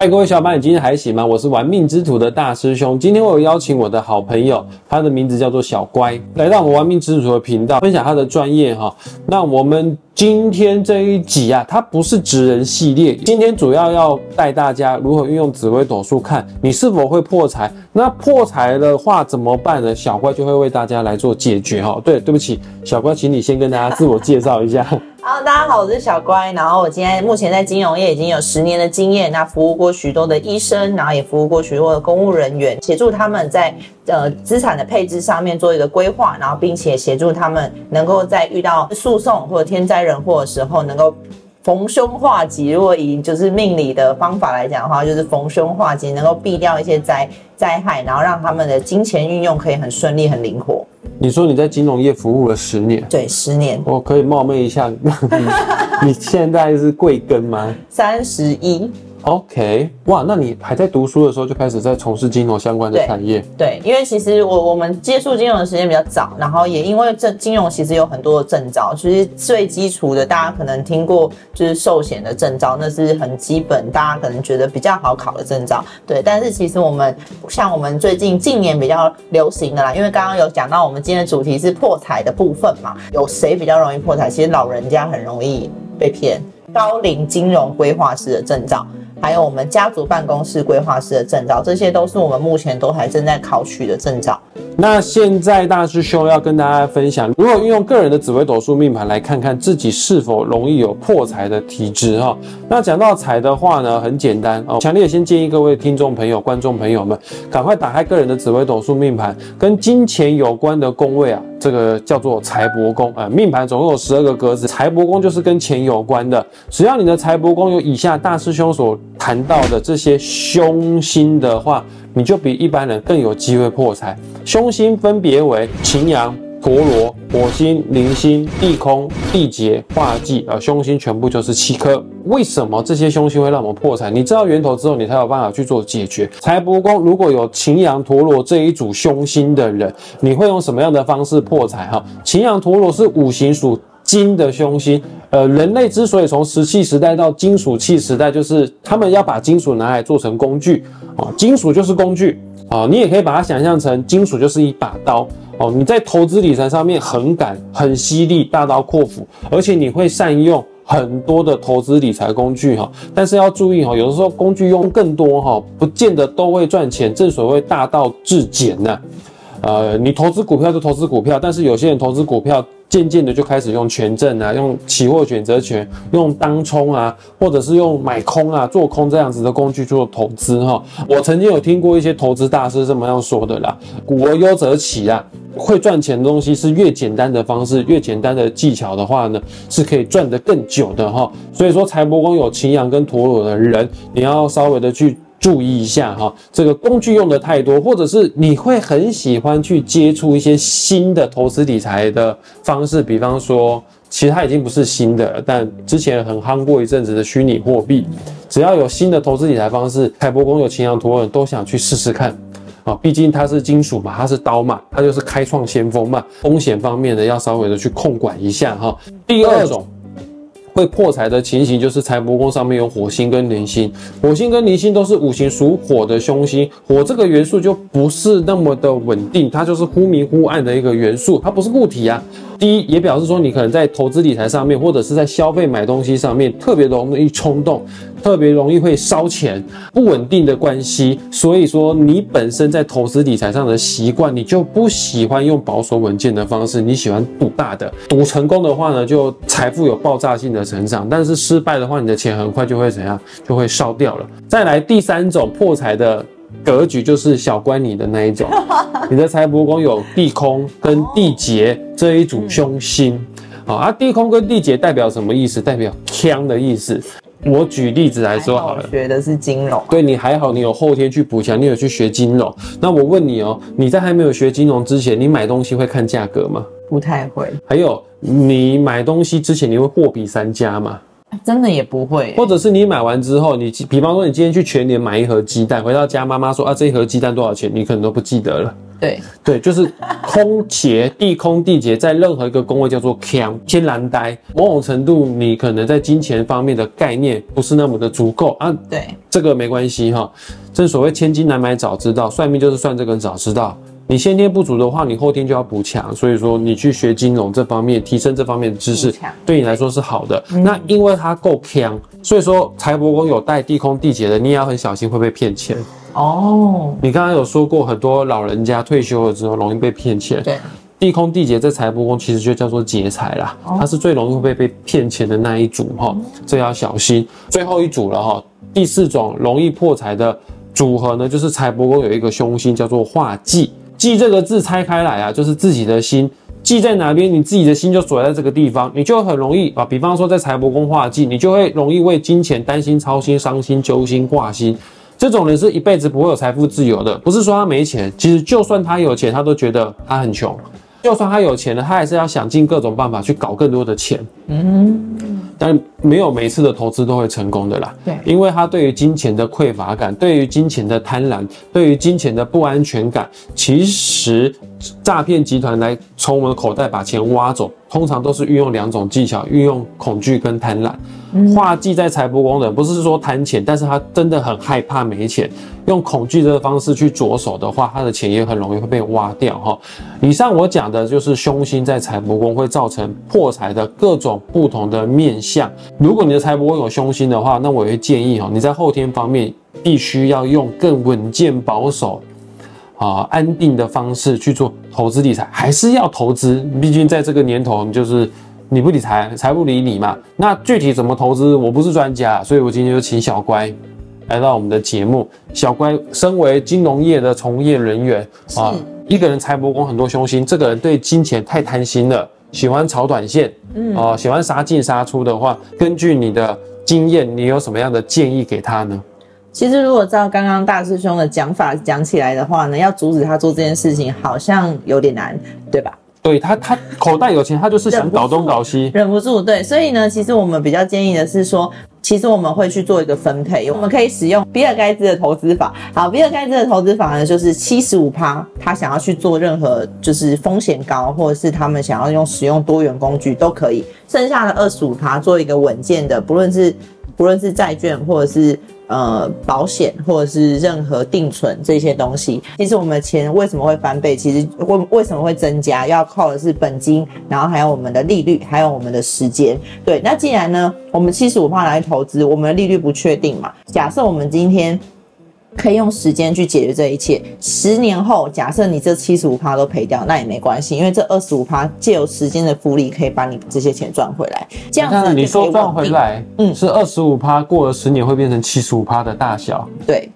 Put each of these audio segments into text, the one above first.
嗨，各位小伙伴，你今天还行吗？我是玩命之徒的大师兄。今天我有邀请我的好朋友，他的名字叫做小乖，来到我们玩命之徒的频道，分享他的专业哈。那我们今天这一集啊，它不是职人系列，今天主要要带大家如何运用紫微斗数，看你是否会破财。那破财的话怎么办呢？小乖就会为大家来做解决哈。对，对不起，小乖，请你先跟大家自我介绍一下。好大家好，我是小乖。然后我今天目前在金融业已经有十年的经验，那服务过许多的医生，然后也服务过许多的公务人员，协助他们在呃资产的配置上面做一个规划，然后并且协助他们能够在遇到诉讼或者天灾人祸的时候能够。逢凶化吉，如果以就是命理的方法来讲的话，就是逢凶化吉，能够避掉一些灾灾害，然后让他们的金钱运用可以很顺利、很灵活。你说你在金融业服务了十年，对，十年。我可以冒昧一下，你你现在是贵庚吗？三十一。OK，哇，那你还在读书的时候就开始在从事金融相关的产业？对，因为其实我我们接触金融的时间比较早，然后也因为这金融其实有很多的证照，其实最基础的大家可能听过就是寿险的证照，那是很基本，大家可能觉得比较好考的证照。对，但是其实我们像我们最近近年比较流行的啦，因为刚刚有讲到我们今天的主题是破财的部分嘛，有谁比较容易破财？其实老人家很容易被骗，高龄金融规划师的证照。还有我们家族办公室规划师的证照，这些都是我们目前都还正在考取的证照。那现在大师兄要跟大家分享，如果运用个人的紫微斗数命盘来看看自己是否容易有破财的体质哈。那讲到财的话呢，很简单哦，强烈先建议各位听众朋友、观众朋友们，赶快打开个人的紫微斗数命盘，跟金钱有关的宫位啊，这个叫做财帛宫啊。命盘总共有十二个格子，财帛宫就是跟钱有关的。只要你的财帛宫有以下大师兄所谈到的这些凶星的话，你就比一般人更有机会破财。凶星分别为擎羊、陀螺、火星、铃星、地空、地劫、化忌，呃，凶星全部就是七颗。为什么这些凶星会让我们破财？你知道源头之后，你才有办法去做解决。财帛宫如果有擎羊、陀螺这一组凶星的人，你会用什么样的方式破财？哈，擎羊、陀螺是五行属。金的凶星，呃，人类之所以从石器时代到金属器时代，就是他们要把金属拿来做成工具啊，金属就是工具啊，你也可以把它想象成金属就是一把刀哦，你在投资理财上面很敢、很犀利、大刀阔斧，而且你会善用很多的投资理财工具哈，但是要注意哈，有的时候工具用更多哈，不见得都会赚钱，正所谓大道至简呐。呃，你投资股票就投资股票，但是有些人投资股票。渐渐的就开始用权证啊，用期货选择权，用当冲啊，或者是用买空啊、做空这样子的工具做投资哈。我曾经有听过一些投资大师这么样说的啦：“古而优则起啊，会赚钱的东西是越简单的方式，越简单的技巧的话呢，是可以赚得更久的哈。”所以说，财帛宫有擎羊跟陀螺的人，你要稍微的去。注意一下哈，这个工具用的太多，或者是你会很喜欢去接触一些新的投资理财的方式，比方说，其实它已经不是新的，但之前很夯过一阵子的虚拟货币，只要有新的投资理财方式，海博公有秦阳图人都想去试试看啊，毕竟它是金属嘛，它是刀嘛，它就是开创先锋嘛，风险方面的要稍微的去控管一下哈。第二种。会破财的情形就是财帛宫上面有火星跟铃星，火星跟铃星都是五行属火的凶星，火这个元素就不是那么的稳定，它就是忽明忽暗的一个元素，它不是固体啊。第一，也表示说你可能在投资理财上面，或者是在消费买东西上面，特别容易冲动，特别容易会烧钱，不稳定的关系。所以说，你本身在投资理财上的习惯，你就不喜欢用保守稳健的方式，你喜欢赌大的。赌成功的话呢，就财富有爆炸性的成长；但是失败的话，你的钱很快就会怎样，就会烧掉了。再来第三种破财的。格局就是小关你的那一种，你的财帛宫有地空跟地劫这一组凶星，好啊，地空跟地劫代表什么意思？代表枪的意思。我举例子来说好了，学的是金融，对你还好，你有后天去补强，你有去学金融。那我问你哦，你在还没有学金融之前，你买东西会看价格吗？不太会。还有，你买东西之前，你会货比三家吗？真的也不会、或者是你买完之后，你比方说你今天去全年买一盒鸡蛋，回到家妈妈说啊这一盒鸡蛋多少钱，你可能都不记得了。对，对，就是空劫，地空地劫，在任何一个宫位叫做强天然呆。某种程度，你可能在金钱方面的概念不是那么的足够啊。对，这个没关系哈。正所谓千金难买早知道，算命就是算这个早知道。你先天不足的话，你后天就要补强。所以说，你去学金融这方面，提升这方面的知识，对你来说是好的。那因为它够强，所以说财帛宫有带地空地劫的，你也要很小心会被骗钱。哦，你刚刚有说过，很多老人家退休了之后容易被骗钱。对，地空地劫在财帛宫其实就叫做劫财啦，它是最容易会被被骗钱的那一组哈，这要小心。最后一组了哈，第四种容易破财的组合呢，就是财帛宫有一个凶星叫做化忌。忌这个字拆开来啊，就是自己的心。忌在哪边，你自己的心就锁在这个地方，你就很容易啊。比方说在财帛宫化忌，你就会容易为金钱担心、操心、伤心、揪心、挂心。这种人是一辈子不会有财富自由的。不是说他没钱，其实就算他有钱，他都觉得他很穷。就算他有钱了，他还是要想尽各种办法去搞更多的钱。嗯，但没有每一次的投资都会成功的啦。对因为他对于金钱的匮乏感，对于金钱的贪婪，对于金钱的不安全感，其实诈骗集团来从我们的口袋把钱挖走，通常都是运用两种技巧，运用恐惧跟贪婪。画忌在财帛宫的，不是说贪钱，但是他真的很害怕没钱，用恐惧这个方式去着手的话，他的钱也很容易会被挖掉哈。以上我讲的就是凶星在财帛宫会造成破财的各种不同的面相。如果你的财帛宫有凶星的话，那我也会建议哈，你在后天方面必须要用更稳健保守。啊，安定的方式去做投资理财，还是要投资。毕竟在这个年头，就是你不理财，财不理你嘛。那具体怎么投资，我不是专家，所以我今天就请小乖来到我们的节目。小乖身为金融业的从业人员啊，一个人财帛宫很多凶星，这个人对金钱太贪心了，喜欢炒短线，嗯，哦、喜欢杀进杀出的话，根据你的经验，你有什么样的建议给他呢？其实如果照刚刚大师兄的讲法讲起来的话呢，要阻止他做这件事情好像有点难，对吧？对他，他口袋有钱，他就是想搞东搞西。忍不住，对，所以呢，其实我们比较建议的是说，其实我们会去做一个分配，我们可以使用比尔盖茨的投资法。好，比尔盖茨的投资法呢，就是七十五趴，他想要去做任何就是风险高，或者是他们想要用使用多元工具都可以，剩下的二十五趴做一个稳健的，不论是不论是债券或者是。呃，保险或者是任何定存这些东西，其实我们的钱为什么会翻倍？其实为为什么会增加？要靠的是本金，然后还有我们的利率，还有我们的时间。对，那既然呢，我们七十五趴来投资，我们的利率不确定嘛？假设我们今天可以用时间去解决这一切，十年后，假设你这七十五趴都赔掉，那也没关系，因为这二十五趴借由时间的复利，可以把你这些钱赚回来。这样子那你说赚，回来，嗯是二十五趴，过了十年会变成七十五趴的大小。对。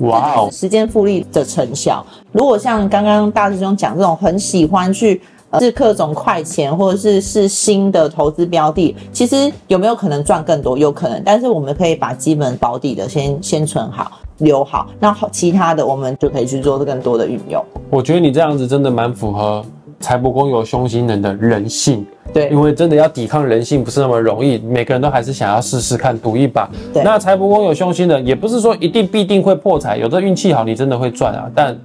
哇哦，时间复利的成效。如果像刚刚大师兄讲这种很喜欢去呃是各种快钱，或者是是新的投资标的，其实有没有可能赚更多？有可能，但是我们可以把基本保底的先先存好。留好，那好，其他的我们就可以去做更多的运用。我觉得你这样子真的蛮符合财帛宫有凶星人的人性，对因为真的要抵抗人性不是那么容易，每个人都还是想要试试看，赌一把。对那财帛宫有凶星的，也不是说一定必定会破财，有的运气好，你真的会赚啊，但。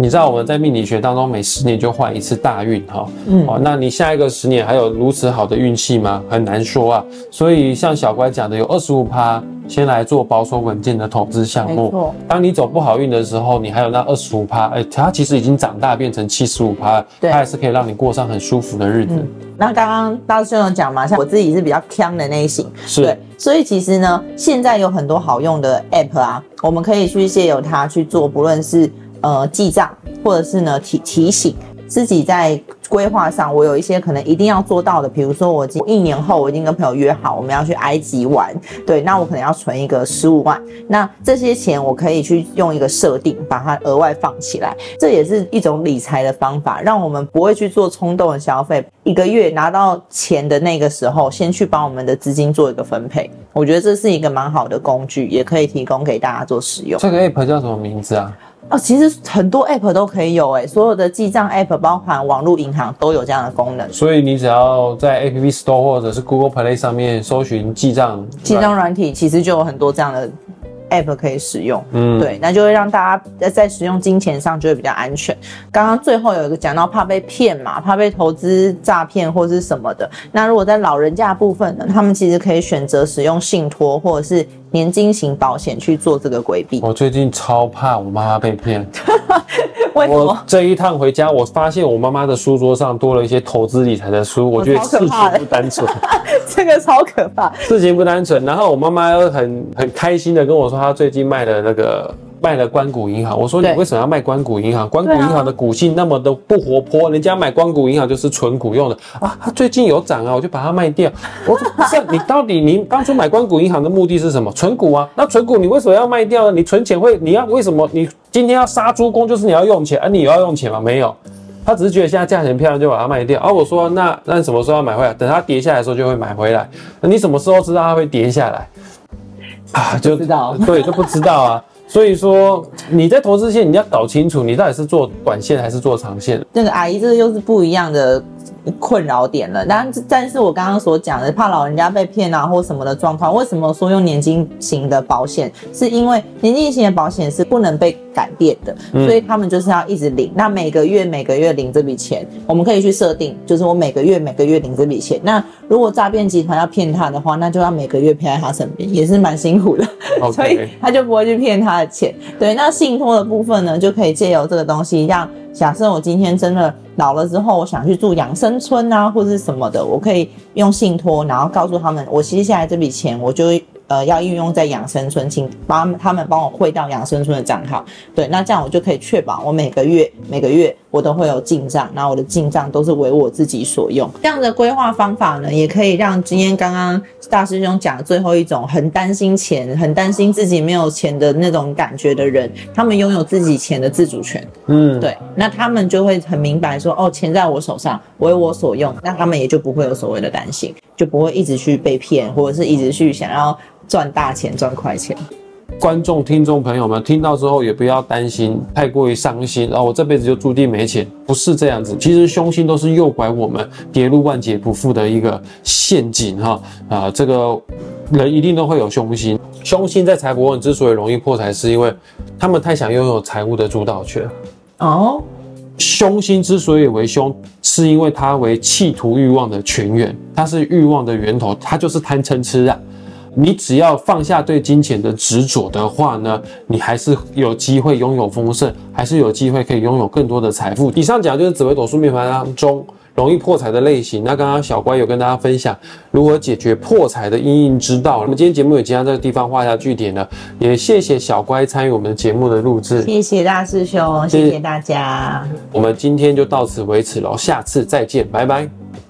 你知道我们在命理学当中每十年就换一次大运哈，嗯，哦，那你下一个十年还有如此好的运气吗？很难说啊。所以像小乖讲的，有二十五趴，先来做保守稳健的投资项目。当你走不好运的时候，你还有那二十五趴，哎，它其实已经长大变成七十五趴，对它还是可以让你过上很舒服的日子。那刚刚大师兄有讲嘛，像我自己是比较强的那一型，是对，所以其实呢，现在有很多好用的 app 啊，我们可以去借由它去做，不论是呃记账，或者是呢提提醒自己在规划上，我有一些可能一定要做到的，比如说我今一年后我已经跟朋友约好我们要去埃及玩，对，那我可能要存一个十五万，那这些钱我可以去用一个设定把它额外放起来，这也是一种理财的方法，让我们不会去做冲动的消费。一个月拿到钱的那个时候，先去帮我们的资金做一个分配，我觉得这是一个蛮好的工具，也可以提供给大家做使用。这个 app 叫什么名字啊？哦，其实很多 app 都可以有哎，所有的记账 app，包含网络银行都有这样的功能。所以你只要在 App Store 或者是 Google Play 上面搜寻记账记账软体，其实就有很多这样的。app 可以使用，嗯，对，那就会让大家在在使用金钱上就会比较安全。刚刚最后有一个讲到怕被骗嘛，怕被投资诈骗或是什么的。那如果在老人家部分呢，他们其实可以选择使用信托或者是年金型保险去做这个规避。我最近超怕我妈妈被骗。我这一趟回家，我发现我妈妈的书桌上多了一些投资理财的书，我觉得事情不单纯，这个超可怕，事情不单纯。然后我妈妈又很很开心的跟我说，她最近卖了那个。卖了关谷银行，我说你为什么要卖关谷银行？关谷银行的股性那么的不活泼，人家买关谷银行就是存股用的啊。它最近有涨啊，我就把它卖掉。我说不是，你到底你当初买关谷银行的目的是什么？存股啊。那存股你为什么要卖掉呢？你存钱会，你要为什么？你今天要杀猪工就是你要用钱，而你有要用钱吗？没有，他只是觉得现在价钱漂亮就把它卖掉。而我说那那什么时候要买回来？等它跌下来的时候就会买回来。那你什么时候知道它会跌下来？啊，就知道，对，就不知道啊。所以说你在投资线，你要搞清楚你到底是做短线还是做长线。那个阿姨，这个又是不一样的。困扰点了，但但是我刚刚所讲的怕老人家被骗啊或什么的状况，为什么说用年金型的保险？是因为年金型的保险是不能被改变的，所以他们就是要一直领。那每个月每个月领这笔钱，我们可以去设定，就是我每个月每个月领这笔钱。那如果诈骗集团要骗他的话，那就要每个月骗在他身边，也是蛮辛苦的，所以他就不会去骗他的钱。对，那信托的部分呢，就可以借由这个东西让。假设我今天真的老了之后，我想去住养生村啊，或者是什么的，我可以用信托，然后告诉他们，我接下来这笔钱，我就。呃，要运用在养生村，请帮他们帮我汇到养生村的账号。对，那这样我就可以确保我每个月每个月我都会有进账，那我的进账都是为我自己所用。这样的规划方法呢，也可以让今天刚刚大师兄讲的最后一种很担心钱、很担心自己没有钱的那种感觉的人，他们拥有自己钱的自主权。嗯，对，那他们就会很明白说，哦，钱在我手上，为我所用，那他们也就不会有所谓的担心，就不会一直去被骗，或者是一直去想要。赚大钱，赚快钱。观众、听众朋友们听到之后也不要担心，太过于伤心啊！我这辈子就注定没钱，不是这样子。其实凶星都是诱拐我们跌入万劫不复的一个陷阱哈啊！这个人一定都会有凶星，凶星在财帛问之所以容易破财，是因为他们太想拥有财务的主导权哦。凶心之所以为凶，是因为它为企图欲望的泉源，它是欲望的源头，它就是贪嗔痴啊。你只要放下对金钱的执着的话呢，你还是有机会拥有丰盛，还是有机会可以拥有更多的财富。以上讲的就是紫微斗数命盘当中容易破财的类型。那刚刚小乖有跟大家分享如何解决破财的阴影之道。那么今天节目也即将在这个地方画下句点了，也谢谢小乖参与我们的节目的录制。谢谢大师兄，谢谢大家。我们今天就到此为止喽，下次再见，拜拜。